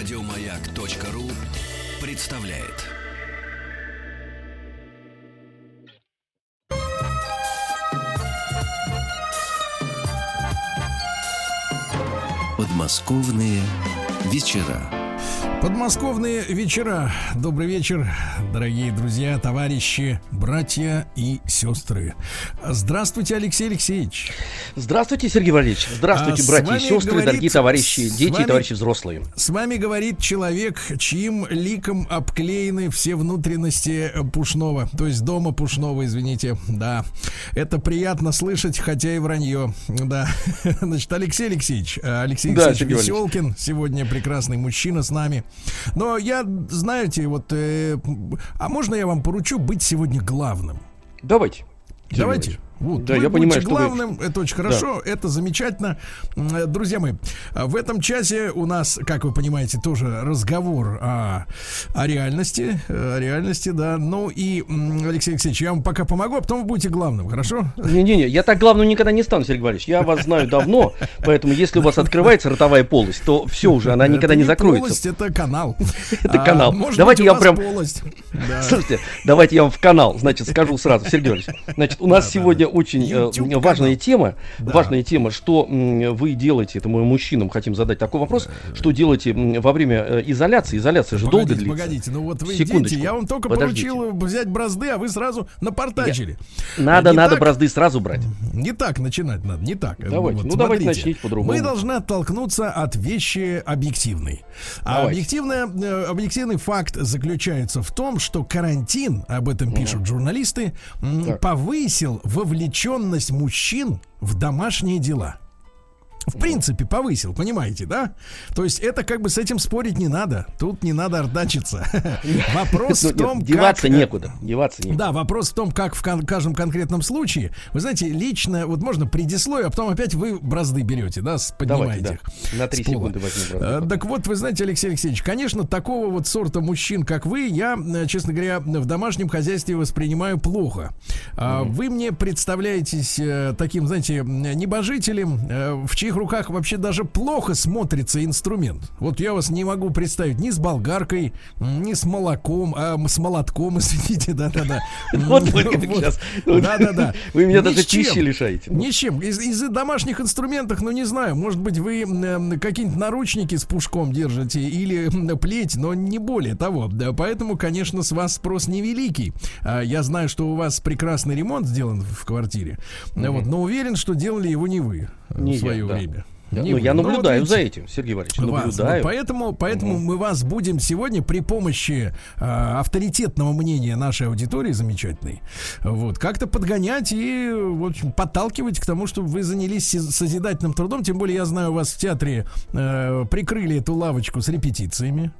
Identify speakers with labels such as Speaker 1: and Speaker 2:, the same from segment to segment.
Speaker 1: Радиомаяк.ру представляет. Подмосковные вечера.
Speaker 2: Подмосковные вечера. Добрый вечер, дорогие друзья, товарищи, братья и сестры. Здравствуйте, Алексей Алексеевич.
Speaker 3: Здравствуйте, Сергей Валерьевич. Здравствуйте,
Speaker 2: А,
Speaker 3: братья и сестры,
Speaker 2: говорит-
Speaker 3: дорогие товарищи, дети
Speaker 2: вами-
Speaker 3: и товарищи взрослые.
Speaker 2: С вами говорит человек, чьим ликом обклеены все внутренности Пушного, то есть дома Пушного, извините. Да, это приятно слышать, хотя и вранье. Да, значит, Алексей Алексеевич, э, Алексей
Speaker 3: Да,
Speaker 2: Алексеевич. Веселкин, сегодня прекрасный мужчина с нами. Но я, знаете, вот, э, а можно я вам поручу быть сегодня главным?
Speaker 3: Давайте.
Speaker 2: Давайте. Вот,
Speaker 3: Да,
Speaker 2: вы
Speaker 3: я понимаю, что вы-
Speaker 2: это очень хорошо, это замечательно. Э, Друзья мои, в этом часе у нас, как вы понимаете, тоже разговор о, о реальности, э, о реальности, да. Ну и, Алексей Алексеевич, я вам пока помогу, а потом вы будете главным, хорошо?
Speaker 3: Не-не-не, я так главным никогда не стану, Сергей Валерьевич. Я вас знаю давно, поэтому если у вас открывается ротовая полость, то все уже, она никогда не
Speaker 2: полость,
Speaker 3: закроется.
Speaker 2: это канал.
Speaker 3: Это
Speaker 2: А,
Speaker 3: канал. Давайте я прям-
Speaker 2: полость. Да.
Speaker 3: Слушайте, давайте я вам в канал, значит, скажу сразу, Сергей Валерьевич. Значит, у нас
Speaker 2: Да, да,
Speaker 3: сегодня
Speaker 2: да.
Speaker 3: Очень э,
Speaker 2: YouTube
Speaker 3: важная
Speaker 2: канал.
Speaker 3: тема,
Speaker 2: Да.
Speaker 3: важная тема, что вы делаете, это мы мужчинам хотим задать такой вопрос, что делаете во время э, изоляции, изоляция же долго
Speaker 2: Погодите,
Speaker 3: длится.
Speaker 2: погодите, ну вот вы
Speaker 3: Секундочку.
Speaker 2: идите, я вам только
Speaker 3: Подождите.
Speaker 2: поручил взять бразды, а вы сразу напортачили.
Speaker 3: Надо,
Speaker 2: Не
Speaker 3: надо
Speaker 2: так?
Speaker 3: бразды сразу брать.
Speaker 2: Не так начинать надо, не так.
Speaker 3: Давайте, ну, давайте начните по-другому.
Speaker 2: Мы должны оттолкнуться от вещи объективной. А объективная, э, объективный факт заключается в том, что карантин, об этом пишут журналисты,
Speaker 3: Так.
Speaker 2: повысил вовлеченность мужчин в домашние дела. В принципе, повысил, понимаете, да? То есть это как бы с этим спорить не надо. Тут не надо ордачиться. Вопрос
Speaker 3: Ну,
Speaker 2: в том,
Speaker 3: деваться
Speaker 2: как, э,
Speaker 3: некуда. Деваться некуда.
Speaker 2: да, вопрос в том, как в кон- каждом конкретном случае. Вы знаете, лично, вот можно предисловие, а потом опять вы бразды берете, да, поднимаете
Speaker 3: Давайте,
Speaker 2: их.
Speaker 3: да. На три секунды возьму бразды.
Speaker 2: Э, Так вот, вы знаете, Алексей Алексеевич, конечно, такого вот сорта мужчин, как вы, я, э, честно говоря, в домашнем хозяйстве воспринимаю плохо. А Вы мне представляетесь таким, знаете, небожителем, в чьих руках вообще даже плохо смотрится инструмент. Вот я вас не могу представить ни с болгаркой, ни с молоком, а с молотком, извините, да-да-да.
Speaker 3: Вот вы сейчас.
Speaker 2: Да-да-да.
Speaker 3: Вы меня даже пищи лишаете.
Speaker 2: Ни с чем. Из, домашних инструментов, ну не знаю, может быть, вы какие-нибудь наручники с пушком держите или плеть, но не более того. Да, поэтому, конечно, с вас спрос невеликий. А, я знаю, что у вас прекрасный ремонт сделан в квартире, вот, но уверен, что делали его не вы
Speaker 3: Не
Speaker 2: в
Speaker 3: я,
Speaker 2: свое
Speaker 3: да.
Speaker 2: время.
Speaker 3: Да,
Speaker 2: Не
Speaker 3: ну, я
Speaker 2: Ну, вот
Speaker 3: наблюдаю
Speaker 2: видите,
Speaker 3: за этим, Сергей Валерьевич.
Speaker 2: вас.
Speaker 3: Наблюдаю.
Speaker 2: Вот поэтому поэтому мы вас будем сегодня при помощи а, авторитетного мнения нашей аудитории замечательной, вот, как-то подгонять и, в общем, подталкивать к тому, чтобы вы занялись созидательным трудом. Тем более, я знаю, у вас в театре э, прикрыли эту лавочку с репетициями.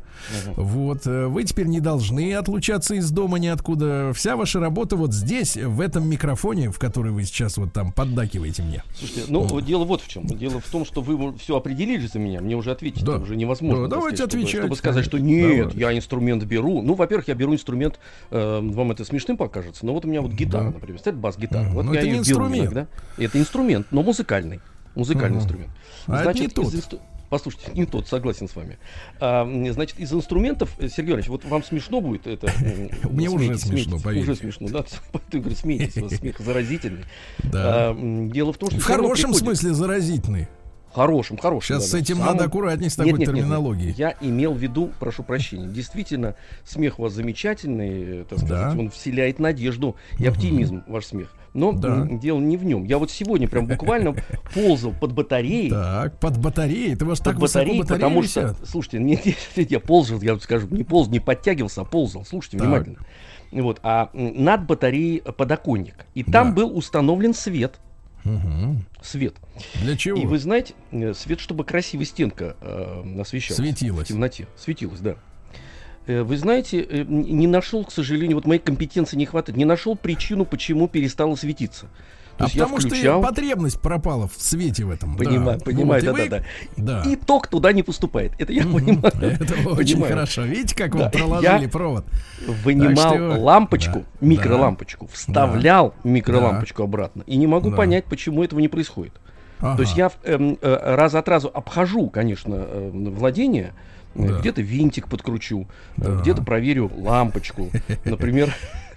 Speaker 2: Вот, э, вы теперь не должны отлучаться из дома ниоткуда. Вся ваша работа вот здесь, в этом микрофоне, в который вы сейчас вот там поддакиваете мне.
Speaker 3: Слушайте, ну вот дело вот в чем. Дело в том, что вы все определили за меня, мне уже ответить
Speaker 2: Да.
Speaker 3: уже невозможно.
Speaker 2: Да, давайте
Speaker 3: сказать,
Speaker 2: отвечать.
Speaker 3: Чтобы сказать, что нет,
Speaker 2: Давайте.
Speaker 3: я инструмент беру. Ну, во-первых, я беру инструмент, э, вам это смешным покажется, но вот у меня вот гитара,
Speaker 2: Да.
Speaker 3: например, стоит бас-гитара.
Speaker 2: Мгм.
Speaker 3: Вот
Speaker 2: Но
Speaker 3: я
Speaker 2: это
Speaker 3: ее
Speaker 2: не
Speaker 3: беру
Speaker 2: инструмент.
Speaker 3: иногда. Это инструмент, но музыкальный. Музыкальный
Speaker 2: Мгм.
Speaker 3: инструмент.
Speaker 2: А это не тот.
Speaker 3: инстру- Послушайте, не тот, согласен с вами. А, значит, из инструментов, э, Сергей Иванович, вот вам смешно будет это?
Speaker 2: Мне уже смешно, поверьте.
Speaker 3: Уже смешно, да? Поэтому говорю, смейтесь, смех заразительный.
Speaker 2: Да.
Speaker 3: А, Дело в том, что
Speaker 2: В хорошем смысле заразительный.
Speaker 3: Хорошим, хорошим.
Speaker 2: Сейчас
Speaker 3: да,
Speaker 2: с этим
Speaker 3: Самым-
Speaker 2: надо аккуратнее с такой
Speaker 3: Нет, нет, нет, нет.
Speaker 2: терминологией.
Speaker 3: Я имел в виду, прошу прощения, действительно, смех у вас замечательный, э, так сказать,
Speaker 2: Да.
Speaker 3: он вселяет надежду и оптимизм, ваш смех. Но
Speaker 2: Да.
Speaker 3: дело не в нем. Я вот сегодня прям буквально ползал под батареей,
Speaker 2: Так, под батареей. Ты вас
Speaker 3: под
Speaker 2: так высоко
Speaker 3: батареей,
Speaker 2: батареи
Speaker 3: потому что, слушайте, нет, нет, я ползал, я вам скажу, не полз, не подтягивался, а ползал. Слушайте
Speaker 2: Так.
Speaker 3: внимательно. Вот, а над батареей подоконник. И там
Speaker 2: Да.
Speaker 3: был установлен свет.
Speaker 2: Мгм.
Speaker 3: Свет.
Speaker 2: Для чего?
Speaker 3: И вы знаете, э, свет, чтобы красивая стенка э, освещалась.
Speaker 2: Светилась.
Speaker 3: В темноте. Светилась, да. Э, Вы знаете, э, не нашел, к сожалению, вот моей компетенции не хватает, не нашел причину, почему перестало светиться. То
Speaker 2: А
Speaker 3: есть я
Speaker 2: потому что
Speaker 3: включал,
Speaker 2: потребность пропала в свете в этом.
Speaker 3: понимаю,
Speaker 2: да.
Speaker 3: понимаю,
Speaker 2: Вот,
Speaker 3: да,
Speaker 2: вы-
Speaker 3: да, да.
Speaker 2: Да.
Speaker 3: И ток туда не поступает. Это я понимаю.
Speaker 2: Это очень хорошо. Видите, как вам проложили провод?
Speaker 3: Вынимал
Speaker 2: что-
Speaker 3: лампочку, микролампочку, вставлял микролампочку обратно. И не могу понять, почему этого не происходит. Ага. То есть я э, э, раз от разу обхожу, конечно, э, владение, э, да. где-то винтик подкручу, э, да. где-то проверю лампочку, например.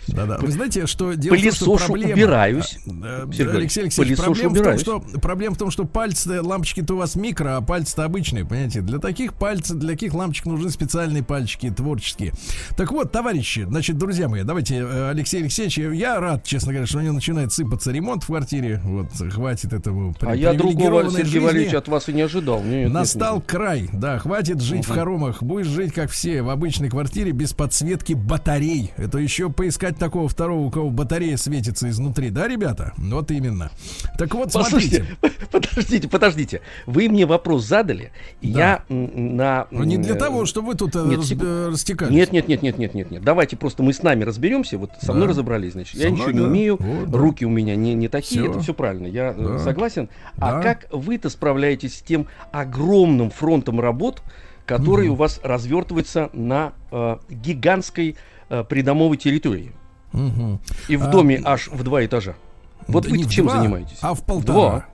Speaker 2: Да-да. Вы знаете, что
Speaker 3: дело Пылесошу в том, что проблема... убираюсь.
Speaker 2: Сергей Алексей Алексеевич, проблема убираюсь. в, том, что, проблема в том, что пальцы, лампочки-то у вас микро, а пальцы-то обычные, понимаете? Для таких пальцев, для таких лампочек нужны специальные пальчики, творческие. Так вот, товарищи, значит, друзья мои, давайте, э, Алексей Алексеевич, я рад, честно говоря, что у него начинает сыпаться ремонт в квартире. Вот, хватит этому
Speaker 3: А я другого, Сергей Валерьевич, от вас и не ожидал.
Speaker 2: Нет, Настал нет, нет. край, да, хватит жить угу. в хоромах. Будешь жить, как все, в обычной квартире без подсветки батарей. Это еще поискать такого второго кого батарея светится изнутри, да, ребята? Вот именно. Так вот,
Speaker 3: Послушайте, смотрите. Подождите, подождите. Вы мне вопрос задали, да. я на...
Speaker 2: Ну, не для того, чтобы вы тут э, нет, раз, э, растекались.
Speaker 3: Нет, нет, нет, нет, нет, нет, нет. Давайте просто мы с нами разберемся. Вот со да. мной разобрались, значит. Со я мной, ничего да. не умею, вот, да. руки у меня не, не такие, все. это все правильно, я э, да. согласен. А да. А как вы-то справляетесь с тем огромным фронтом работ, который угу. у вас развертывается на э, гигантской э, придомовой территории? Угу. И в доме а, аж в два этажа. Вот да вы чем два, занимаетесь?
Speaker 2: А в полтора.
Speaker 3: Два.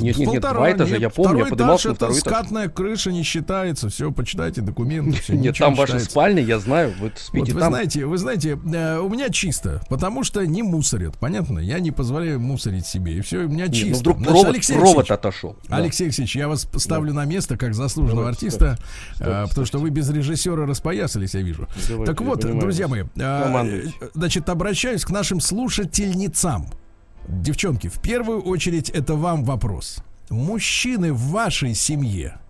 Speaker 3: Нет, нет, нет, два этажа, нет, я помню, я поднимался
Speaker 2: на второй это этаж. скатная крыша не считается, все, почитайте документы. Все,
Speaker 3: нет, там ваша спальня, я знаю, вы спите
Speaker 2: вот, там. Вы знаете, вы знаете, э, у меня чисто, потому что не мусорят, понятно? Я не позволяю мусорить себе, и все, у меня чисто. Нет, ну
Speaker 3: вдруг Значит, провод, Алексей провод отошел.
Speaker 2: Алексей да. Алексеевич, я вас ставлю да. на место как заслуженного Давайте, артиста, стоп, стоп, а, потому что вы без режиссера распоясались, я вижу. Давайте, так вот, друзья мои, а, значит, обращаюсь к нашим слушательницам. Девчонки, в первую очередь это вам вопрос. Мужчины в вашей семье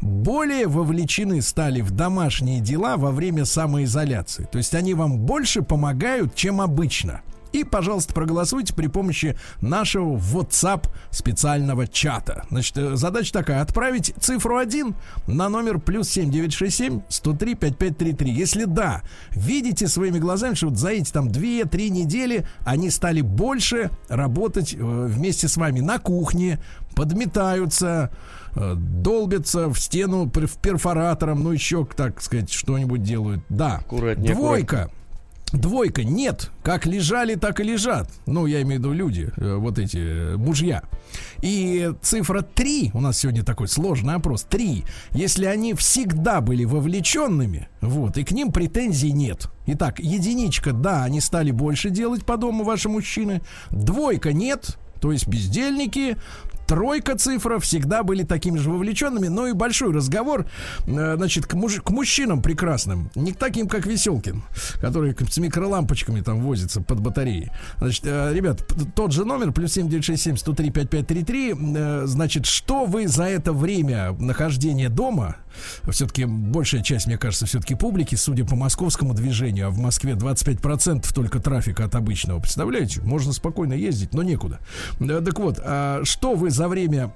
Speaker 2: более вовлечены стали в домашние дела во время самоизоляции. То есть они вам больше помогают, чем обычно. И, пожалуйста, проголосуйте при помощи нашего WhatsApp специального чата. Значит, э, задача такая. Отправить цифру 1 на номер плюс 7967 103 5533. Если да, видите своими глазами, что вот за эти там 2-3 недели они стали больше работать э, вместе с вами на кухне, подметаются, э, долбятся в стену перфоратором, ну еще, так сказать, что-нибудь делают. Да. Аккуратнее, Двойка. Аккуратнее. Двойка нет. Как лежали, так и лежат. Ну, я имею в виду люди, э, вот эти э, мужья. И цифра 3, у нас сегодня такой сложный опрос, 3, если они всегда были вовлеченными, вот, и к ним претензий нет. Итак, единичка, да, они стали больше делать по дому ваши мужчины. Двойка нет, то есть бездельники, тройка цифра всегда были такими же вовлеченными, но и большой разговор, э, значит, к, муж, к мужчинам прекрасным, не к таким, как Веселкин, который с микролампочками там возится под батареей. Значит, э, ребят, тот же номер, плюс 7967 103 5533, э, значит, что вы за это время нахождения дома все-таки большая часть, мне кажется, все-таки публики, судя по московскому движению, а в Москве 25% только трафика от обычного, представляете? Можно спокойно ездить, но некуда. Так вот, а что вы за время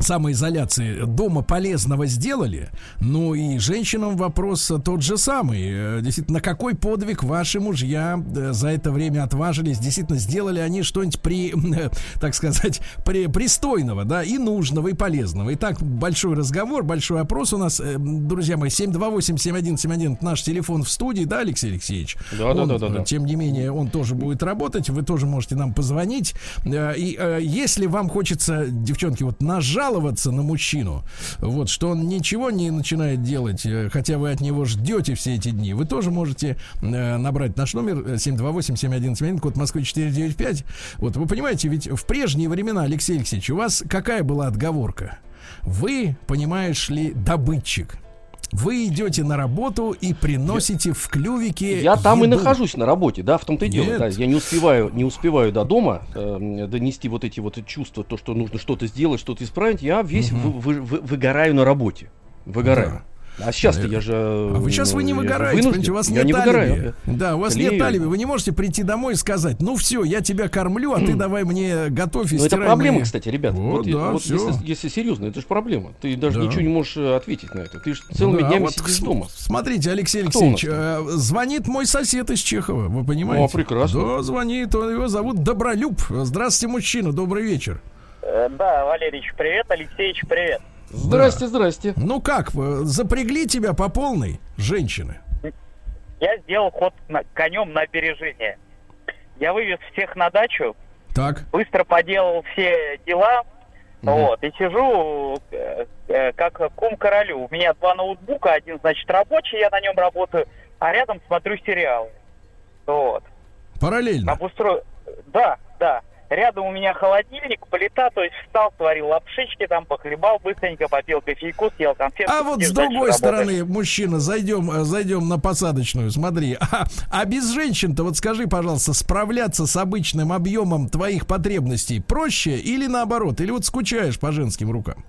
Speaker 2: самоизоляции дома полезного сделали, ну и женщинам вопрос тот же самый. Э, действительно, на какой подвиг ваши мужья э, за это время отважились? Действительно, сделали они что-нибудь при, так сказать, при, пристойного, да, и нужного, и полезного. Итак, большой разговор, большой опрос у нас. Э, друзья мои, 728-7171 наш телефон в студии, да, Алексей Алексеевич?
Speaker 3: Да, он, да, да, да, да.
Speaker 2: Тем не менее, он тоже будет работать, вы тоже можете нам позвонить. И если вам хочется, девчонки, вот нажать жаловаться на мужчину, вот, что он ничего не начинает делать, э, хотя вы от него ждете все эти дни, вы тоже можете э, набрать наш номер 728-7171, э, код Москвы 495. Вот, вы понимаете, ведь в прежние времена, Алексей Алексеевич, у вас какая была отговорка? Вы, понимаешь ли, добытчик. Вы идете на работу и приносите я, в клювике.
Speaker 3: Я там еду. и нахожусь на работе, да, в том-то и дело. Да, я не успеваю, не успеваю до дома э, донести вот эти вот чувства, то, что нужно что-то сделать, что-то исправить. Я весь угу. вы, вы, вы, выгораю на работе. Выгораю. Да. А сейчас-то я же...
Speaker 2: А вы сейчас вы не выгораете, понимаете, у вас
Speaker 3: я
Speaker 2: нет
Speaker 3: не алиби.
Speaker 2: Да, у вас Клею. нет алиби. Вы не можете прийти домой и сказать, ну все, я тебя кормлю, а ты давай мне готовь и
Speaker 3: Но это проблема, кстати, ребят. Вот, вот, да, вот если, если серьезно, это же проблема. Ты даже да. ничего не можешь э, ответить на это. Ты же целыми да, днями вот сидишь дома.
Speaker 2: Смотрите, Алексей Алексеевич, э, звонит мой сосед из Чехова, вы понимаете? О,
Speaker 3: прекрасно.
Speaker 2: Да, звонит, его зовут Добролюб. Здравствуйте, мужчина, добрый вечер.
Speaker 4: Э, да, Валерьевич, привет, Алексеевич, привет.
Speaker 3: Здрасте, да. здрасте.
Speaker 2: Ну как, запрягли тебя по полной, женщины?
Speaker 4: Я сделал ход на, конем на опережение. Я вывез всех на дачу.
Speaker 2: Так.
Speaker 4: Быстро поделал все дела. Вот, и сижу э, э, как кум королю. У меня два ноутбука, один, значит, рабочий, я на нем работаю, а рядом смотрю сериалы. Вот.
Speaker 2: Параллельно?
Speaker 4: Обустро... Да, да. Рядом у меня холодильник, плита, то есть встал, сварил лапшички, там похлебал быстренько, попил кофейку, съел конфетку.
Speaker 2: А вот с другой стороны, мужчина, зайдем, э, зайдем на посадочную, смотри. А, а без женщин-то, вот скажи, пожалуйста, справляться с обычным объемом твоих потребностей проще или наоборот? Или вот скучаешь по женским рукам?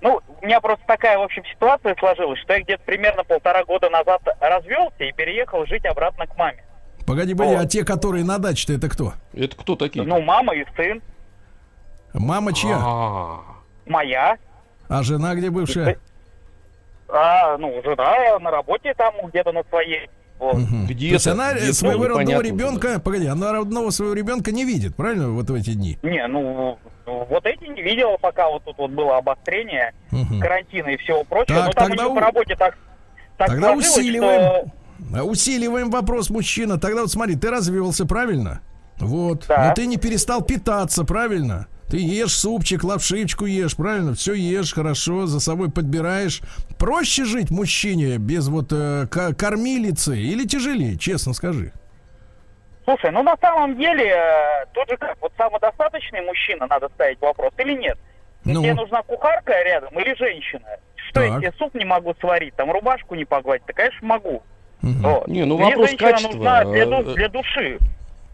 Speaker 4: Ну, у меня просто такая, в общем, ситуация сложилась, что я где-то примерно полтора года назад развелся и переехал жить обратно к маме.
Speaker 2: Погоди, погоди, а те, которые на даче-то, это кто?
Speaker 3: Это кто такие?
Speaker 4: Ну, мама и сын.
Speaker 2: Мама чья?
Speaker 4: А. Моя.
Speaker 2: А жена где бывшая?
Speaker 4: А, ну, жена на работе там где-то на своей.
Speaker 2: Вот. Угу. Где То есть она где своего родного ребенка, уже. погоди, она родного своего ребенка не видит, правильно, вот в эти дни?
Speaker 4: Не, ну, вот эти не видела, пока вот тут вот было обострение угу. карантина и всего прочего. Так, Но там тогда у по работе так,
Speaker 2: так Тогда усиливаем. Что... Усиливаем вопрос, мужчина. Тогда вот смотри, ты развелся, правильно? Вот. Да. Но ты не перестал питаться, правильно? Ты ешь супчик, лапшичку ешь, правильно? Все ешь, хорошо, за собой подбираешь. Проще жить мужчине без вот э, кормилицы или тяжелее, честно скажи?
Speaker 4: Слушай, ну на самом деле, э, тут же как, вот самодостаточный мужчина, надо ставить вопрос, или нет? Ну. Тебе нужна кухарка рядом или женщина? Что так. я тебе суп не могу сварить, там рубашку не погладить? Да, конечно, могу.
Speaker 3: Вот. Не, ну Мне вопрос качества. нужна
Speaker 4: для, для души.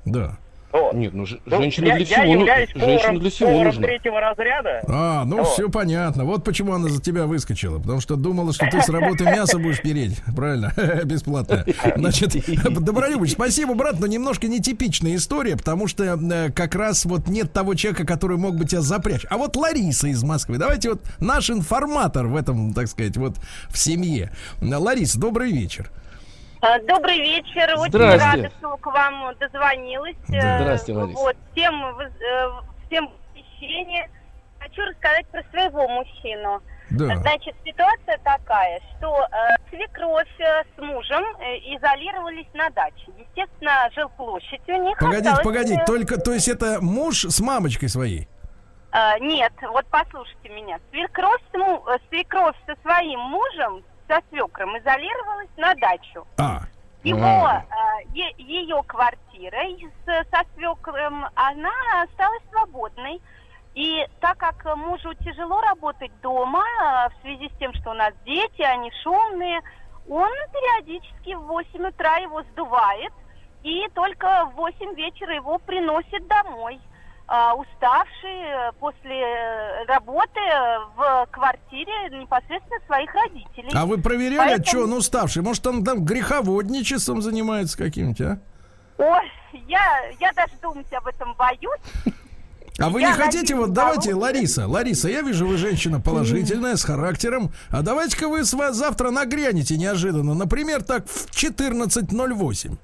Speaker 2: Да.
Speaker 3: Вот. Нет, ну, ну женщина я, для всего, я являюсь поваром, женщина для всего поваром нужна.
Speaker 4: третьего разряда.
Speaker 2: А, ну вот. все понятно. Вот почему она за тебя выскочила. Потому что думала, что ты с работы мясо будешь переть. Правильно? Бесплатно. Значит, Добролюбович, спасибо, брат, но немножко нетипичная история, потому что э, как раз вот нет того человека, который мог бы тебя запрячь. А вот Лариса из Москвы. Давайте вот наш информатор в этом, так сказать, вот в семье. Лариса, добрый вечер.
Speaker 5: А, добрый вечер. Очень рада, что к вам дозвонилась.
Speaker 3: Здравствуйте, Лариса. Вот,
Speaker 5: всем, э, всем посещение. Хочу рассказать про своего мужчину. Да. Значит, ситуация такая, что э, свекровь э, с мужем э, изолировались на даче. Естественно, жилплощадь у них.
Speaker 2: Погодите, осталась... погодите, э, только, то есть это муж с мамочкой своей?
Speaker 5: Э, нет, вот послушайте меня. Свекровь, свекровь со своим мужем со свекром изолировалась на дачу.
Speaker 2: А.
Speaker 5: Его, а. Э, ее квартира с, со свекром, она осталась свободной. И так как мужу тяжело работать дома, э, в связи с тем, что у нас дети, они шумные, он периодически в 8 утра его сдувает, и только в 8 вечера его приносит домой а, уставший после э, работы в квартире непосредственно своих родителей.
Speaker 2: А вы проверяли, Поэтому... что он уставший? Может, он там греховодничеством занимается каким-то, а?
Speaker 5: Ой, я, я даже думать об этом боюсь.
Speaker 2: А вы я не хотите, вот давайте, того, Лариса, Лариса, я вижу, вы женщина положительная, с характером. А давайте-ка вы с вас завтра нагрянете неожиданно. Например, так в 14.08.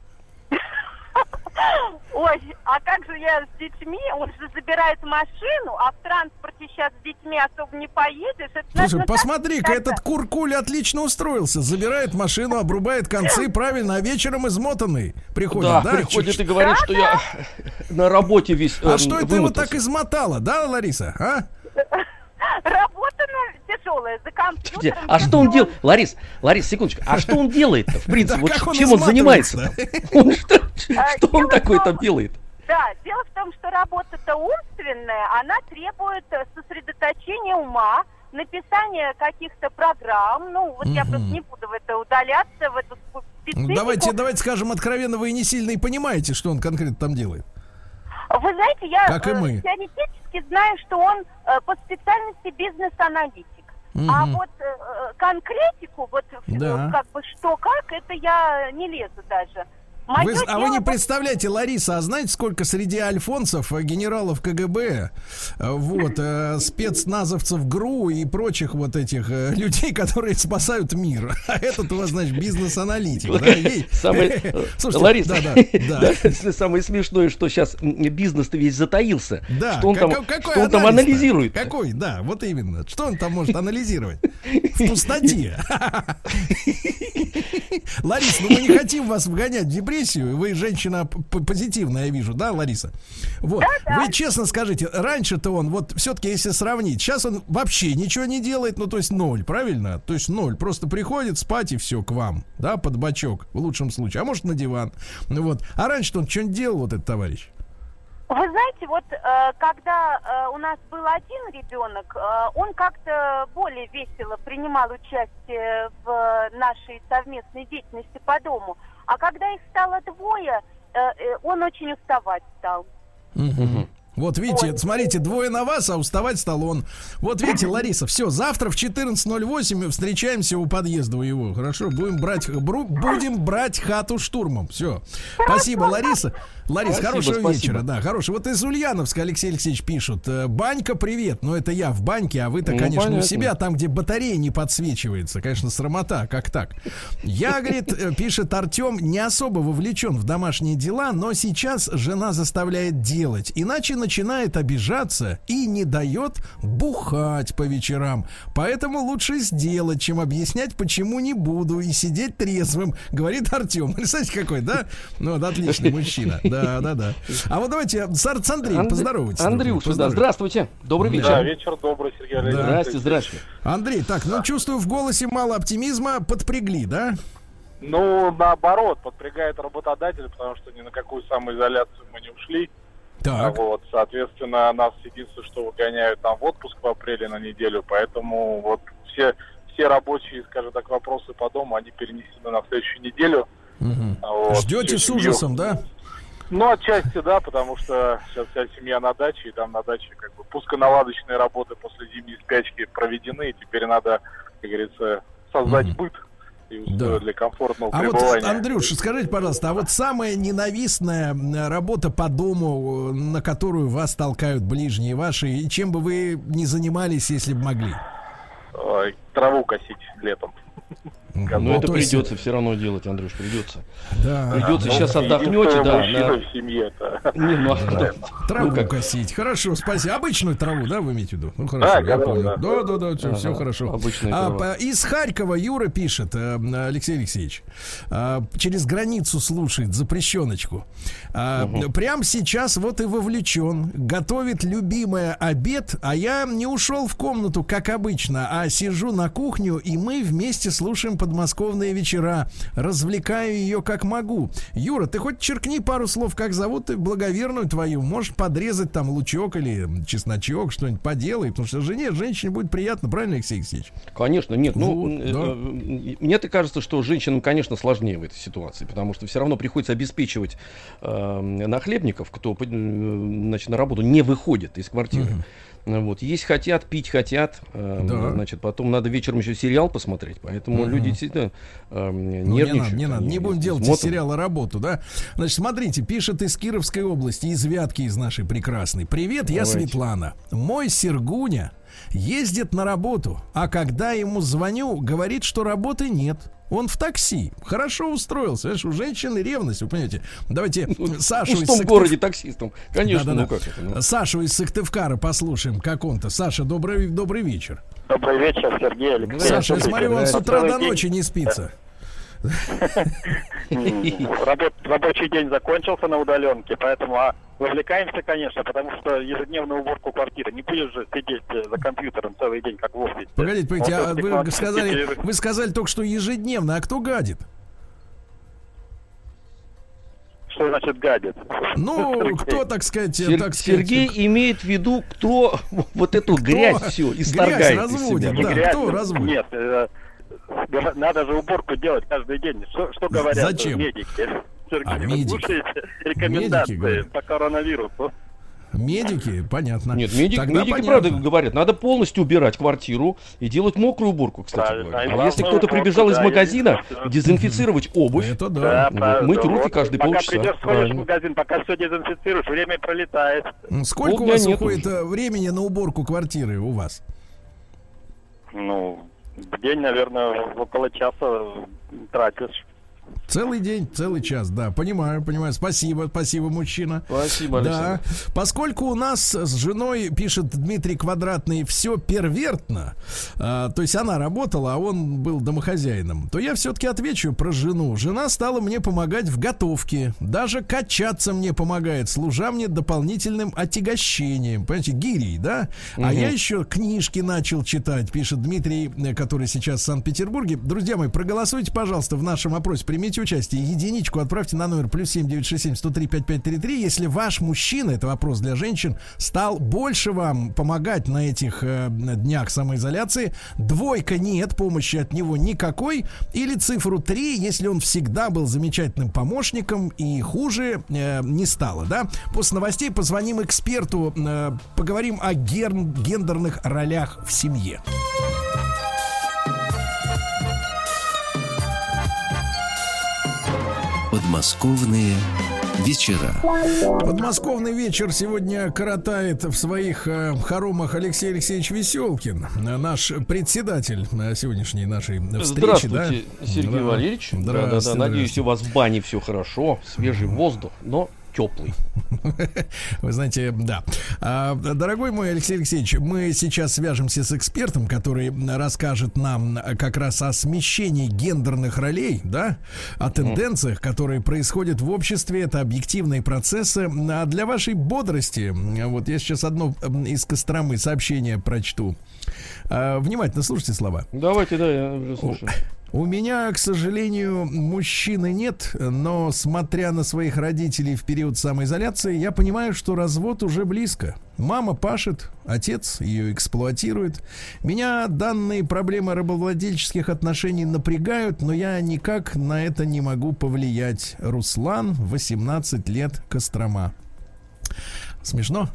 Speaker 5: Ой, а как же я с детьми? Он же забирает машину, а в транспорте сейчас с детьми особо не поедешь. Это
Speaker 2: Слушай, посмотри-ка, этот куркуль отлично устроился. Забирает машину, обрубает концы, правильно, а вечером измотанный приходит. Да,
Speaker 3: да приходит и говорит, что я на работе весь
Speaker 2: А что это его так измотало, да, Лариса, а?
Speaker 5: Работа тяжелая, за компьютером.
Speaker 3: А что он делает? Ларис, Ларис, секундочку. А что он делает в принципе? Вот чем он занимается? Что он такой там делает?
Speaker 5: Да, дело в том, что работа-то умственная, она требует э, сосредоточения ума, написания каких-то программ. Ну, вот я просто не буду в это удаляться, в эту специфику.
Speaker 2: Ну, давайте, давайте скажем откровенно, вы не сильно и понимаете, что он конкретно там делает.
Speaker 5: Вы знаете, я
Speaker 2: как и мы.
Speaker 5: Э, знаю, что он э, по специальности бизнес-аналитик. Угу. А вот э, конкретику, вот да. как бы что как, это я не лезу даже.
Speaker 2: Вы, а вы не представляете, Лариса, а знаете, сколько среди альфонсов, э, генералов КГБ, э, вот, э, спецназовцев ГРУ и прочих вот этих э, людей, которые спасают мир. А этот у вас, значит, бизнес-аналитик.
Speaker 3: Да? Лариса, да, да, самое смешное, что сейчас бизнес-то весь затаился. Да, что он там, что он там анализирует.
Speaker 2: Какой, да, вот именно. Что он там может анализировать? В пустоте. Лариса, ну мы не хотим вас вгонять в депрессию профессию. Вы женщина позитивная, я вижу, да, Лариса? Вот. Да, да. Вы честно скажите, раньше-то он, вот все-таки если сравнить, сейчас он вообще ничего не делает, ну то есть ноль, правильно? То есть ноль, просто приходит спать и все к вам, да, под бачок в лучшем случае, а может на диван. Вот. А раньше-то он что-нибудь делал, вот этот товарищ?
Speaker 5: Вы знаете, вот э, когда э, у нас был один ребенок, э, он как-то более весело принимал участие в нашей совместной деятельности по дому. А когда их стало двое, он очень уставать стал.
Speaker 2: Угу. Вот видите, Ой. смотрите, двое на вас, а уставать стал он. Вот видите, Лариса, все, завтра в 14.08 мы встречаемся у подъезда у его. Хорошо, будем брать, бру, будем брать хату штурмом. Все. Спасибо, Лариса. Ларис, спасибо, хорошего спасибо. вечера. Да, хороший. Вот из Ульяновска Алексей Алексеевич пишут. «Э, банька, привет. Но это я в баньке, а вы-то, ну, конечно, понятно. у себя, там, где батарея не подсвечивается. Конечно, срамота, как так? Я, говорит, э, пишет Артем, не особо вовлечен в домашние дела, но сейчас жена заставляет делать. Иначе начинает обижаться и не дает бухать по вечерам. Поэтому лучше сделать, чем объяснять, почему не буду и сидеть трезвым, говорит Артем. Представляете, какой, да? Ну, вот отличный мужчина. Да. Да, да, да. А вот давайте с, Андреем Анд... поздоровайтесь.
Speaker 3: Андрюша, да, здравствуйте. Добрый вечер. Да,
Speaker 6: вечер добрый, Сергей
Speaker 3: Олегович. Здрасте, здрасте.
Speaker 2: Андрей, так, ну чувствую в голосе мало оптимизма, подпрягли, да?
Speaker 6: Ну, наоборот, подпрягает работодатель, потому что ни на какую самоизоляцию мы не ушли. Так. Вот, соответственно, нас единственное, что выгоняют там в отпуск в апреле на неделю, поэтому вот все, все рабочие, скажем так, вопросы по дому, они перенесены на следующую неделю.
Speaker 2: Угу. Вот, Ждете с ужасом, да?
Speaker 6: Ну, отчасти, да, потому что сейчас вся семья на даче, и там на даче как бы пусконаладочные работы после зимней спячки проведены, и теперь надо, как говорится, создать mm-hmm. быт да. для комфортного а пребывания.
Speaker 2: Вот, Андрюш, скажите, пожалуйста, а вот самая ненавистная работа по дому, на которую вас толкают ближние ваши, и чем бы вы не занимались, если бы могли?
Speaker 6: Траву косить летом.
Speaker 3: Ну, ну это придется есть... все равно делать, Андрюш, придется. Да. Придется, ну, сейчас отдохнете, да. На...
Speaker 6: в семье-то. Не, ну,
Speaker 2: да. Траву ну, как... косить. Хорошо, спасибо. Обычную траву, да, вы имеете в виду? Ну, хорошо, да, я понял. Да, да, да, да, все, ага, все хорошо. А, по, из Харькова Юра пишет, э, Алексей Алексеевич, э, через границу слушает запрещеночку. Э, угу. Прям сейчас вот и вовлечен. Готовит любимый обед, а я не ушел в комнату, как обычно, а сижу на кухню, и мы вместе слушаем подмосковные вечера. Развлекаю ее как могу. Юра, ты хоть черкни пару слов, как зовут ты благоверную твою. Можешь подрезать там лучок или чесночок, что-нибудь поделай, потому что жене, женщине будет приятно, правильно, Алексей Алексеевич?
Speaker 3: Конечно, нет. Ну, вот, э, да. Э, мне-то кажется, что женщинам, конечно, сложнее в этой ситуации, потому что все равно приходится обеспечивать э, нахлебников, кто э, значит, на работу не выходит из квартиры. Угу. Вот. Есть хотят, пить хотят. Э, да. Значит, потом надо вечером еще сериал посмотреть. Поэтому угу. люди действительно э, ну, нервничают.
Speaker 2: Не надо, не надо. Не будем делать из сериала работу, да? Значит, смотрите, пишет из Кировской области, из Вятки, из нашей прекрасной. Привет, Давайте. я Светлана. Мой Сергуня ездит на работу, а когда ему звоню, говорит, что работы нет. Он в такси. Хорошо устроился. Знаешь, у женщины ревность, вы понимаете. Давайте ну, Сашу
Speaker 3: из Сыктыв... городе таксистом. Конечно, да,
Speaker 2: да, ну как это? Ну? Сашу из Сыктывкара послушаем, как он-то. Саша, добрый, добрый вечер.
Speaker 7: Добрый вечер, Сергей Алексеевич.
Speaker 2: Саша, я смотрю, он с утра до ночи не спится.
Speaker 7: Рабочий день закончился на удаленке, поэтому а вовлекаемся, конечно, потому что ежедневную уборку квартиры. Не будешь же сидеть э, за компьютером целый день, как в офисе.
Speaker 2: Погодите, погодите, а вы сказали, вы сказали только что ежедневно, а кто гадит?
Speaker 7: Что значит гадит?
Speaker 2: Ну, кто, так сказать,
Speaker 3: Сер-
Speaker 2: так
Speaker 3: сказать... Сергей имеет в виду, кто вот эту кто грязь всю исторгает грязь
Speaker 2: разводит, да, грязь, кто разводит?
Speaker 7: Нет, э, надо же уборку делать каждый день. Что, что говорят
Speaker 2: Зачем?
Speaker 7: медики?
Speaker 2: Сергей, а, медики.
Speaker 7: рекомендации медики, по коронавирусу?
Speaker 2: Медики, понятно.
Speaker 3: Нет, медик, Тогда медики понятно. правда говорят, надо полностью убирать квартиру и делать мокрую уборку, кстати да, говоря. А если кто-то прибежал из магазина, дезинфицировать обувь,
Speaker 2: это да.
Speaker 3: да мыть руки вот, каждые
Speaker 7: пока
Speaker 3: полчаса.
Speaker 7: Пока придешь, сходишь в магазин, пока все дезинфицируешь, время пролетает.
Speaker 2: Сколько Полдня у вас уходит уже. времени на уборку квартиры у вас?
Speaker 7: Ну, день, наверное, около часа тратишь.
Speaker 2: Целый день, целый час, да, понимаю, понимаю. Спасибо, спасибо, мужчина.
Speaker 3: Спасибо, Александр.
Speaker 2: Да. Поскольку у нас с женой, пишет Дмитрий Квадратный, все первертно, а, то есть она работала, а он был домохозяином, то я все-таки отвечу про жену. Жена стала мне помогать в готовке, даже качаться мне помогает, служа мне дополнительным отягощением, понимаете, гирей, да? Угу. А я еще книжки начал читать, пишет Дмитрий, который сейчас в Санкт-Петербурге. Друзья мои, проголосуйте, пожалуйста, в нашем опросе, примите примите участие, единичку отправьте на номер плюс 7967 103 5533. Если ваш мужчина, это вопрос для женщин, стал больше вам помогать на этих э, днях самоизоляции, двойка нет, помощи от него никакой, или цифру 3, если он всегда был замечательным помощником и хуже э, не стало, да? После новостей позвоним эксперту, э, поговорим о гер- гендерных ролях в семье.
Speaker 1: Подмосковные вечера.
Speaker 2: Подмосковный вечер сегодня коротает в своих э, хоромах Алексей Алексеевич Веселкин, наш председатель на сегодняшней нашей встречи.
Speaker 3: Здравствуйте, да? Сергей да. Валерьевич. Здравствуйте, да, да, да. Надеюсь, у вас в бане все хорошо, свежий воздух, но теплый.
Speaker 2: Вы знаете, да. А, дорогой мой Алексей Алексеевич, мы сейчас свяжемся с экспертом, который расскажет нам как раз о смещении гендерных ролей, да, о тенденциях, которые происходят в обществе. Это объективные процессы. А для вашей бодрости, вот я сейчас одно из Костромы сообщение прочту. А, внимательно слушайте слова.
Speaker 3: Давайте, да, я уже слушаю.
Speaker 2: У меня, к сожалению, мужчины нет, но смотря на своих родителей в период самоизоляции, я понимаю, что развод уже близко. Мама пашет, отец ее эксплуатирует. Меня данные проблемы рабовладельческих отношений напрягают, но я никак на это не могу повлиять. Руслан, 18 лет, Кострома. Смешно?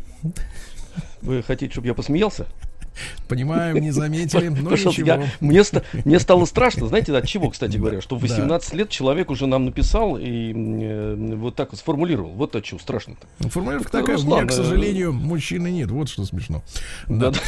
Speaker 3: Вы хотите, чтобы я посмеялся?
Speaker 2: Понимаем, не заметили, но ничего. Я,
Speaker 3: мне, мне стало страшно, знаете, от чего, кстати говоря, что в 18 да. лет человек уже нам написал и э, вот так вот сформулировал. Вот от чего страшно-то.
Speaker 2: Ну, формулировка такая, Руслан, у меня, к сожалению, мужчины нет, вот что смешно.
Speaker 3: Да.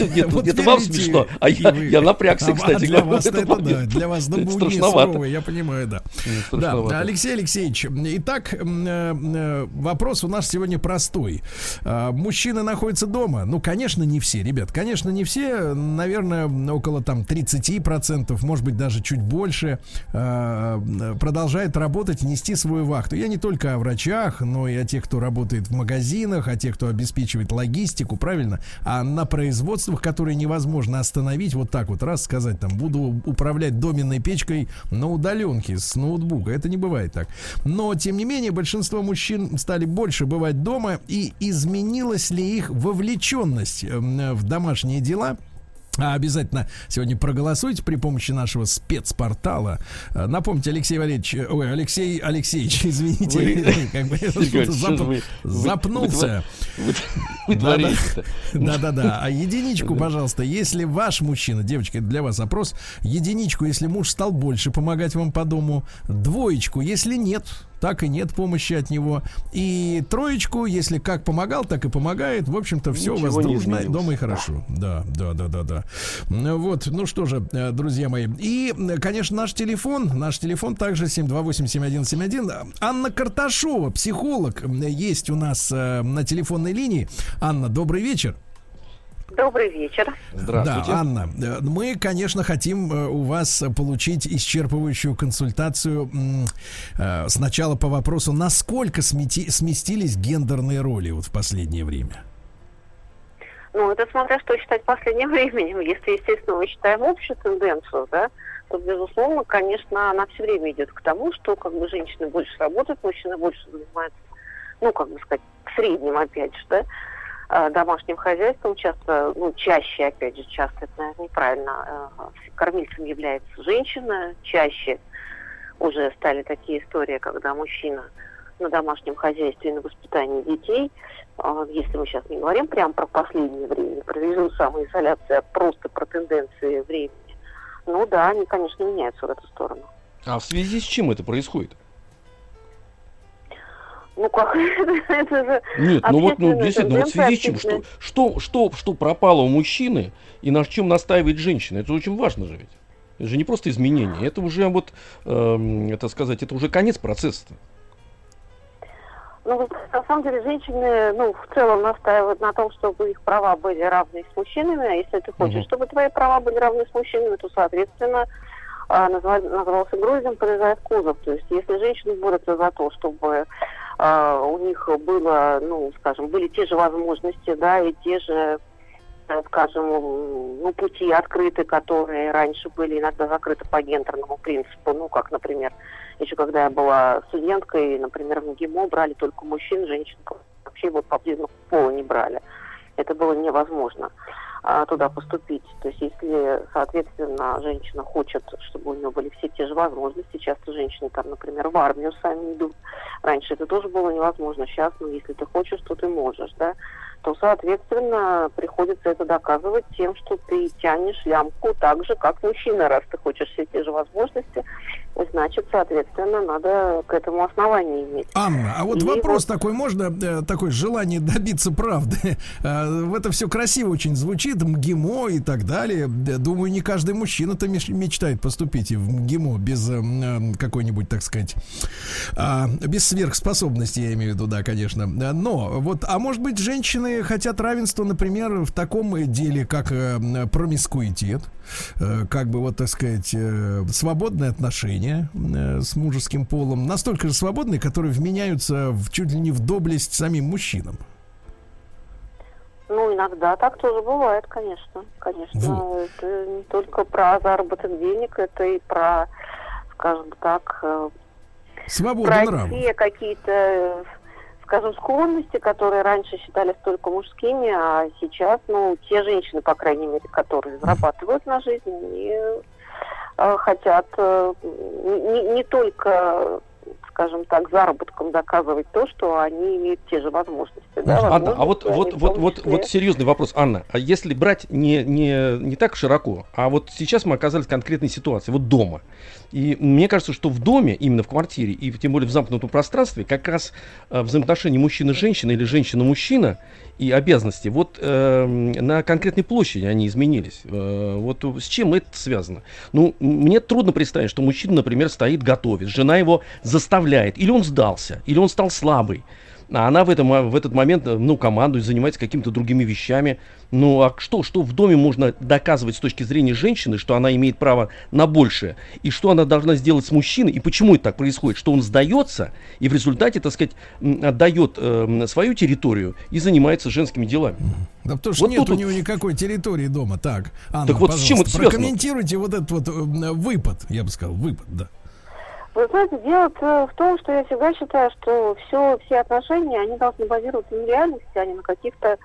Speaker 3: Нет, вот это вам смешно, а я, я напрягся, а, кстати.
Speaker 2: Для вас это, да, для вас страшновато. я понимаю, да. Да, Алексей Алексеевич, итак, э, э, вопрос у нас сегодня простой. А, мужчины находятся дома? Ну, конечно, не все, ребят ребят, конечно, не все, наверное, около там 30%, может быть, даже чуть больше, э, продолжает работать, нести свою вахту. Я не только о врачах, но и о тех, кто работает в магазинах, о тех, кто обеспечивает логистику, правильно? А на производствах, которые невозможно остановить, вот так вот раз сказать, там, буду управлять доменной печкой на удаленке с ноутбука. Это не бывает так. Но, тем не менее, большинство мужчин стали больше бывать дома, и изменилась ли их вовлеченность в домашние дела. А обязательно сегодня проголосуйте при помощи нашего спецпортала. А, напомните, Алексей Валерьевич, ой, Алексей Алексеевич, извините, вы, как бы что-то зап, вы, запнулся. Да-да-да. А единичку, пожалуйста, если ваш мужчина, девочка, это для вас опрос, единичку, если муж стал больше помогать вам по дому, двоечку, если нет, так и нет помощи от него. И троечку, если как помогал, так и помогает. В общем-то, все Ничего у вас дружно, дома и хорошо. Да, да, да, да, да. Вот, ну что же, э, друзья мои. И, конечно, наш телефон, наш телефон также 728-7171. Анна Карташова, психолог, есть у нас э, на телефонной линии. Анна, добрый вечер.
Speaker 8: Добрый вечер.
Speaker 2: Здравствуйте. Да, Анна, э, мы, конечно, хотим э, у вас получить исчерпывающую консультацию э, сначала по вопросу, насколько смети, сместились гендерные роли вот в последнее время.
Speaker 8: Ну, это смотря что считать последним временем. Если, естественно, мы считаем общую тенденцию, да, то, безусловно, конечно, она все время идет к тому, что как бы женщины больше работают, мужчины больше занимаются, ну, как бы сказать, в среднем, опять же, да, домашним хозяйством часто, ну, чаще, опять же, часто, это, наверное, неправильно, э, кормильцем является женщина, чаще уже стали такие истории, когда мужчина на домашнем хозяйстве и на воспитании детей, э, если мы сейчас не говорим прямо про последнее время, про режим самоизоляции, а просто про тенденции времени, ну да, они, конечно, меняются в эту сторону.
Speaker 3: А в связи с чем это происходит?
Speaker 8: Ну как? это же
Speaker 3: Нет, ну вот, ну действительно, вот в связи с чем? Что, что, что, что пропало у мужчины и на чем настаивает женщина? Это очень важно же ведь. Это же не просто изменение, это уже вот, э, это сказать, это уже конец процесса.
Speaker 8: Ну, на самом деле, женщины, ну, в целом настаивают на том, чтобы их права были равны с мужчинами, а если ты хочешь, угу. чтобы твои права были равны с мужчинами, то, соответственно, а, назывался грузин, полезает кузов. То есть, если женщины борются за то, чтобы у них было, ну, скажем, были те же возможности, да, и те же Э, скажем, ну, пути открыты, которые раньше были иногда закрыты по гендерному принципу. Ну, как, например, еще когда я была студенткой, например, в МГИМО брали только мужчин, женщин вообще вот по признаку пола не брали. Это было невозможно а, туда поступить. То есть если, соответственно, женщина хочет, чтобы у нее были все те же возможности, часто женщины там, например, в армию сами идут. Раньше это тоже было невозможно. Сейчас, ну, если ты хочешь, то ты можешь, да то, соответственно, приходится это доказывать тем, что ты тянешь лямку так же, как мужчина, раз ты хочешь все те же возможности, значит, соответственно, надо к этому основанию иметь.
Speaker 2: Анна, а вот и вопрос вот... такой, можно э, такое желание добиться правды? Э, это все красиво очень звучит, МГИМО и так далее. Думаю, не каждый мужчина-то мечтает поступить в МГИМО без э, какой-нибудь, так сказать, а, без сверхспособности, я имею в виду, да, конечно. Но вот, а может быть, женщины хотят равенства, например, в таком деле, как промискуитет, как бы вот, так сказать, свободные отношения, э, с мужеским полом настолько же свободные, которые вменяются в, чуть ли не в доблесть самим мужчинам.
Speaker 8: Ну, иногда так тоже бывает, конечно. Конечно. Вот. Это не только про заработок денег, это и про, скажем так, э,
Speaker 2: Свобода
Speaker 8: про те какие-то, скажем, склонности, которые раньше считались только мужскими, а сейчас, ну, те женщины, по крайней мере, которые зарабатывают на жизнь, они Э, хотят э, не, не только скажем так, заработком доказывать то, что они имеют те же возможности.
Speaker 3: Да, Анна, возможности а вот, вот, вот, вот, вот серьезный вопрос, Анна. А если брать не, не, не так широко, а вот сейчас мы оказались в конкретной ситуации, вот дома. И мне кажется, что в доме, именно в квартире, и тем более в замкнутом пространстве, как раз э, взаимоотношения мужчина-женщина или женщина-мужчина и обязанности, вот э, на конкретной площади они изменились. Э, вот с чем это связано? Ну, мне трудно представить, что мужчина, например, стоит готовит, жена его заставляет, или он сдался, или он стал слабый. А она в, этом, в этот момент, ну, командует, занимается какими-то другими вещами. Ну, а что, что в доме можно доказывать с точки зрения женщины, что она имеет право на большее? И что она должна сделать с мужчиной? И почему это так происходит? Что он сдается и в результате, так сказать, отдает э, свою территорию и занимается женскими делами.
Speaker 2: Да потому что вот нет тут... у него никакой территории дома. Так, Анна,
Speaker 3: так вот с чем это
Speaker 2: связано? прокомментируйте вот этот вот э, выпад, я бы сказал, выпад, да.
Speaker 8: Вы знаете, дело в том, что я всегда считаю, что все, все отношения, они должны базироваться на реальности, а не на каких-то,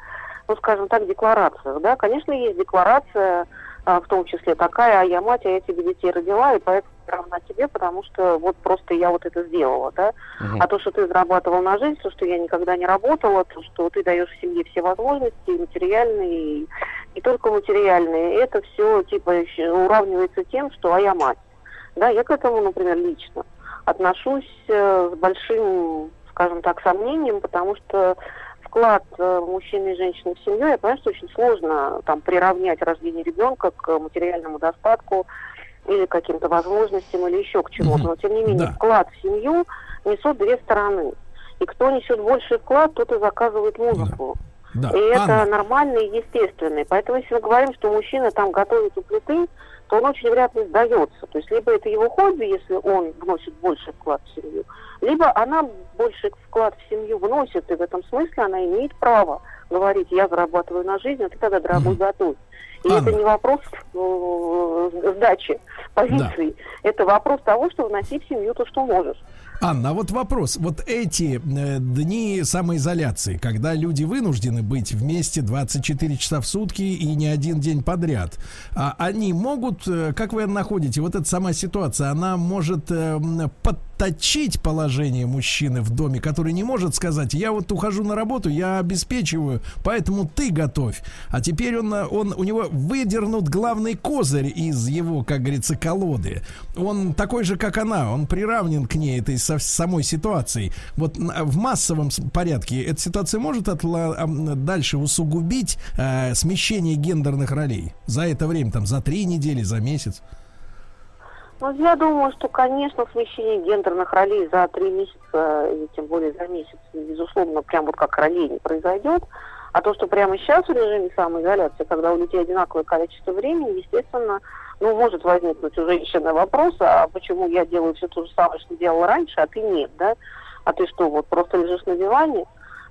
Speaker 8: ну, скажем так, декларациях. Да? Конечно, есть декларация, а, в том числе такая, а я мать, а я тебе детей родила, и поэтому равна тебе, потому что вот просто я вот это сделала, да. Угу. А то, что ты зарабатывал на жизнь, то, что я никогда не работала, то, что ты даешь в семье все возможности, материальные, и не только материальные, это все, типа, уравнивается тем, что а я мать. Да, я к этому, например, лично отношусь э, с большим, скажем так, сомнением, потому что вклад э, мужчины и женщины в семью, я понимаю, что очень сложно там приравнять рождение ребенка к материальному достатку или каким-то возможностям или еще к чему-то. Но тем не менее да. вклад в семью несут две стороны. И кто несет больший вклад, тот и заказывает музыку. Да. Да. И Анна. это нормально и естественно. Поэтому если мы говорим, что мужчина там готовит у плиты, то он очень вряд ли сдается. То есть либо это его хобби, если он вносит больше вклад в семью, либо она больше вклад в семью вносит, и в этом смысле она имеет право говорить, я зарабатываю на жизнь, а ты тогда, дорогой, mm. готовь. И Анна. это не вопрос э, сдачи позиций, да. это вопрос того, что вносить в семью то, что можешь.
Speaker 2: Анна, а вот вопрос. Вот эти э, дни самоизоляции, когда люди вынуждены быть вместе 24 часа в сутки и не один день подряд, а они могут, э, как вы находите, вот эта сама ситуация, она может э, под отточить положение мужчины в доме, который не может сказать, я вот ухожу на работу, я обеспечиваю, поэтому ты готовь. А теперь он, он, у него выдернут главный козырь из его, как говорится, колоды. Он такой же, как она, он приравнен к ней, этой со, самой ситуации. Вот в массовом порядке эта ситуация может отла, дальше усугубить э, смещение гендерных ролей за это время, там, за три недели, за месяц.
Speaker 8: Ну, я думаю, что, конечно, смещение гендерных ролей за три месяца, и тем более за месяц, безусловно, прям вот как ролей не произойдет. А то, что прямо сейчас в режиме самоизоляции, когда у людей одинаковое количество времени, естественно, ну, может возникнуть у женщины вопрос, а почему я делаю все то же самое, что делала раньше, а ты нет, да? А ты что, вот просто лежишь на диване?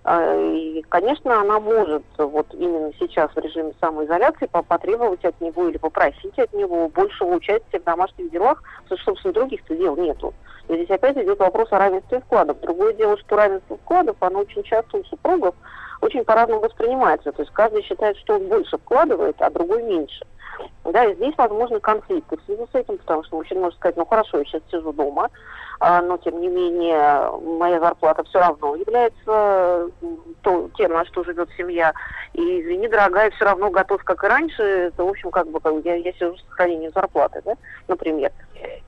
Speaker 8: А, и, конечно, она может вот именно сейчас в режиме самоизоляции потребовать от него или попросить от него большего участия в домашних делах, потому что, собственно, других-то дел нету. И здесь опять идет вопрос о равенстве вкладов. Другое дело, что равенство вкладов, оно очень часто у супругов очень по-разному воспринимается. То есть каждый считает, что он больше вкладывает, а другой меньше. Да, и здесь возможны конфликты в связи с этим, потому что мужчина может сказать, ну хорошо, я сейчас сижу дома, а, но тем не менее моя зарплата все равно является то, тем, на что живет семья. И извини, дорогая, все равно готов, как и раньше. Это, в общем, как бы я, я сижу с сохранением зарплаты, да, например.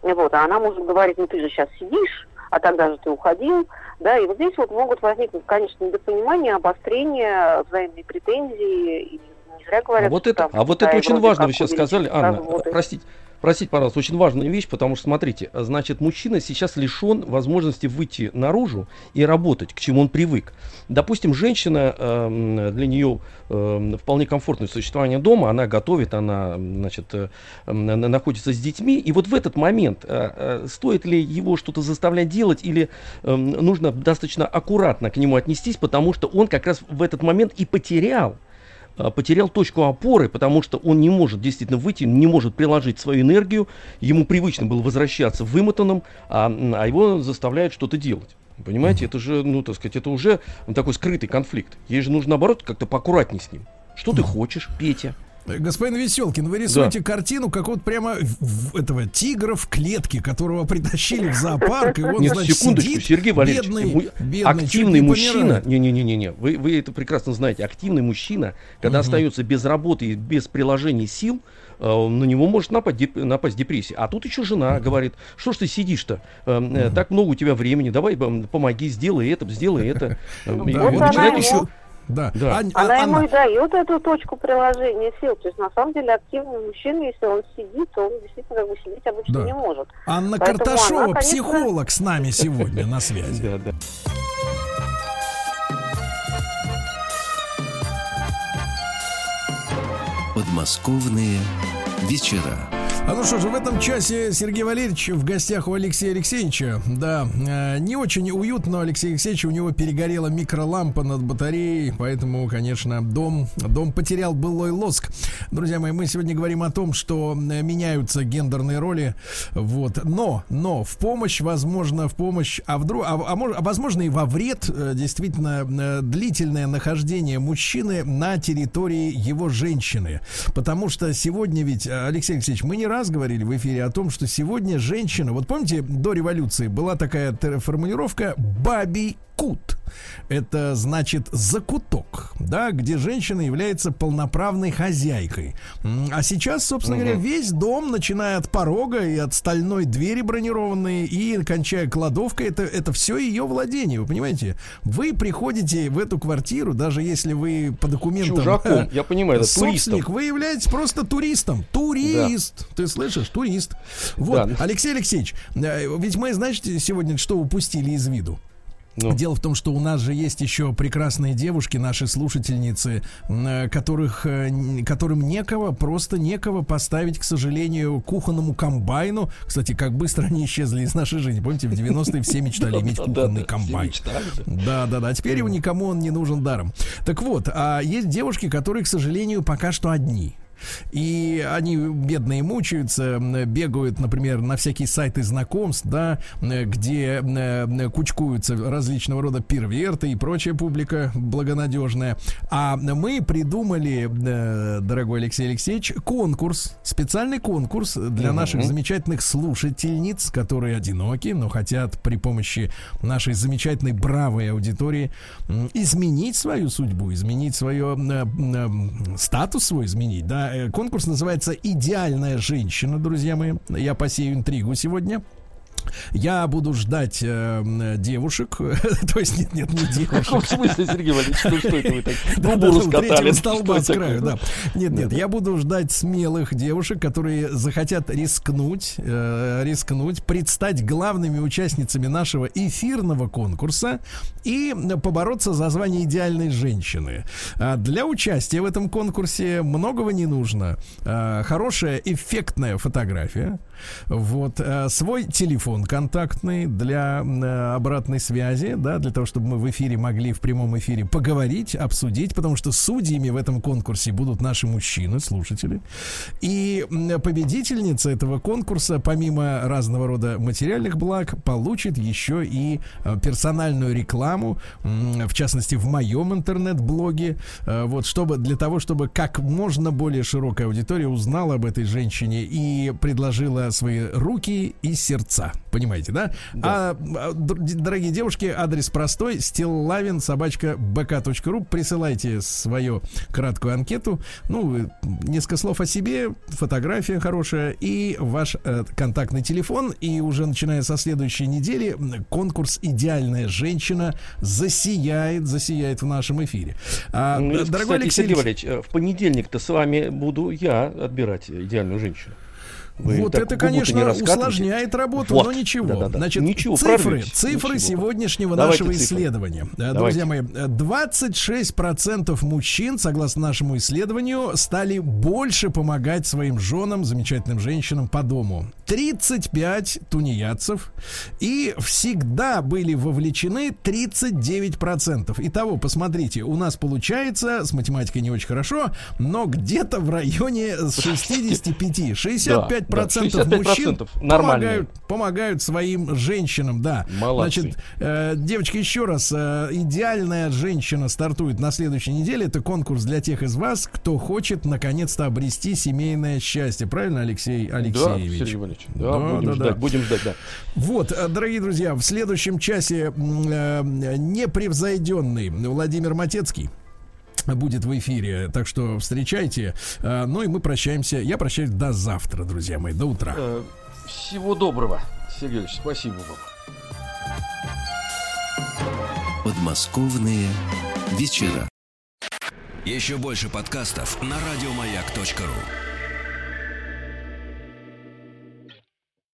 Speaker 8: Вот, а она может говорить, ну ты же сейчас сидишь, а тогда же ты уходил, да, и вот здесь вот могут возникнуть, конечно, недопонимание, обострение, взаимные претензии, и не зря говорят,
Speaker 3: а вот это, а вот это очень важно, вы сейчас сказали, Анна, разводы. простите, Простите, пожалуйста, очень важная вещь, потому что, смотрите, значит, мужчина сейчас лишен возможности выйти наружу и работать, к чему он привык. Допустим, женщина, э, для нее э, вполне комфортное существование дома, она готовит, она, значит, э, находится с детьми, и вот в этот момент э, э, стоит ли его что-то заставлять делать или э, нужно достаточно аккуратно к нему отнестись, потому что он как раз в этот момент и потерял потерял точку опоры, потому что он не может действительно выйти, не может приложить свою энергию. Ему привычно было возвращаться вымотанным, а, а его заставляют что-то делать. Понимаете, это же, ну, так сказать, это уже такой скрытый конфликт. Ей же нужно, наоборот, как-то поаккуратнее с ним. Что ты хочешь, Петя?
Speaker 2: Господин Веселкин, вы рисуете да. картину как вот прямо в, этого тигра в клетке, которого притащили в зоопарк, и он,
Speaker 3: Нет, значит, секундочку, сидит, Сергей Валерьевич, бедный, бедный, активный мужчина, не-не-не-не, вы, вы это прекрасно знаете, активный мужчина, когда угу. остается без работы и без приложения сил, э, на него может напасть, напасть депрессия. А тут еще жена uh говорит, что ж ты сидишь-то, uh так много у тебя времени, давай помоги, сделай это, сделай это.
Speaker 8: И он начинает еще да. да. Ань, Она Анна... ему и дает эту точку приложения сил. То есть, на самом деле, активный мужчина, если он сидит, то он действительно как бы сидеть обычно да. не может.
Speaker 2: Анна Поэтому Карташова, она, конечно... психолог с нами сегодня на связи. Да, да.
Speaker 1: Подмосковные вечера.
Speaker 2: А ну что же, в этом часе Сергей Валерьевич в гостях у Алексея Алексеевича. Да, э, не очень уютно, Алексей Алексеевич, у него перегорела микролампа над батареей, поэтому, конечно, дом, дом потерял былой лоск. Друзья мои, мы сегодня говорим о том, что э, меняются гендерные роли, вот, но, но в помощь, возможно, в помощь, а вдруг, а, а, а возможно и во вред, э, действительно, э, длительное нахождение мужчины на территории его женщины, потому что сегодня ведь, Алексей Алексеевич, мы не раз раз говорили в эфире о том, что сегодня женщина, вот помните, до революции была такая формулировка «бабий кут». Это значит закуток, да, где женщина является полноправной хозяйкой. А сейчас, собственно угу. говоря, весь дом, начиная от порога и от стальной двери бронированной и кончая кладовкой, это, это все ее владение, вы понимаете? Вы приходите в эту квартиру, даже если вы по документам...
Speaker 3: Чужаком, я понимаю, это
Speaker 2: собственник, туристом. вы являетесь просто туристом. Турист. Да. Ты слышишь? Турист. Вот, да. Алексей Алексеевич, э, ведь мы, знаете, сегодня что упустили из виду? Ну. Дело в том, что у нас же есть еще прекрасные девушки, наши слушательницы, э, которых, э, которым некого, просто некого поставить, к сожалению, кухонному комбайну. Кстати, как быстро они исчезли из нашей жизни. Помните, в 90-е все мечтали иметь кухонный комбайн. Да, да, да. Теперь его никому он не нужен даром. Так вот, а есть девушки, которые, к сожалению, пока что одни. И они бедные мучаются, бегают, например, на всякие сайты знакомств, да, где э, кучкуются различного рода перверты и прочая публика благонадежная. А мы придумали, э, дорогой Алексей Алексеевич, конкурс, специальный конкурс для наших замечательных слушательниц, которые одиноки, но хотят при помощи нашей замечательной бравой аудитории изменить свою судьбу, изменить свое э, статус свой, изменить, да, конкурс называется «Идеальная женщина», друзья мои. Я посею интригу сегодня. Я буду ждать э, девушек. То есть, нет, нет, не девушек.
Speaker 3: В смысле, Сергей Валерьевич, ну что это вы так трубу раскатали?
Speaker 2: столба с краю, да. Нет, нет, я буду ждать смелых девушек, которые захотят рискнуть, э, рискнуть, предстать главными участницами нашего эфирного конкурса и побороться за звание идеальной женщины. А для участия в этом конкурсе многого не нужно. А, хорошая эффектная фотография, вот. Э, свой телефон контактный для э, обратной связи, да, для того, чтобы мы в эфире могли в прямом эфире поговорить, обсудить, потому что судьями в этом конкурсе будут наши мужчины, слушатели. И победительница этого конкурса, помимо разного рода материальных благ, получит еще и э, персональную рекламу, в частности, в моем интернет-блоге, вот, чтобы для того, чтобы как можно более широкая аудитория узнала об этой женщине и предложила свои руки и сердца. Понимаете, да? да. А, а дорогие девушки, адрес простой. Стиллавин, собачка, bk.ru. Присылайте свою краткую анкету. Ну, несколько слов о себе, фотография хорошая и ваш э, контактный телефон. И уже начиная со следующей недели конкурс «Идеальная женщина» засияет, засияет в нашем эфире.
Speaker 3: А, ну, дорогой кстати, Алексей Сергей Валерьевич, э, в понедельник-то с вами буду я отбирать идеальную женщину.
Speaker 2: Вы вот это, конечно, усложняет работу, вот. но ничего. Да, да, да. Значит, ничего, цифры, цифры ничего. сегодняшнего Давайте нашего цифры. исследования. Давайте. Друзья мои, 26% мужчин, согласно нашему исследованию, стали больше помогать своим женам, замечательным женщинам по дому. 35 тунеядцев и всегда были вовлечены 39%. Итого, посмотрите, у нас получается, с математикой не очень хорошо, но где-то в районе 65, 65 процентов мужчин помогают, помогают своим женщинам, да.
Speaker 3: Молодцы.
Speaker 2: Значит, э, девочки, еще раз, э, идеальная женщина стартует на следующей неделе. Это конкурс для тех из вас, кто хочет наконец-то обрести семейное счастье. Правильно, Алексей Алексеевич?
Speaker 3: Да, Сергей Иванович. Да, да будем да, ждать, да. будем ждать, да.
Speaker 2: Вот, э, дорогие друзья, в следующем часе э, непревзойденный Владимир Матецкий будет в эфире. Так что встречайте. А, ну и мы прощаемся. Я прощаюсь до завтра, друзья мои. До утра. Э,
Speaker 3: всего доброго. Сергей спасибо вам.
Speaker 1: Подмосковные вечера. Еще больше подкастов на радиомаяк.ру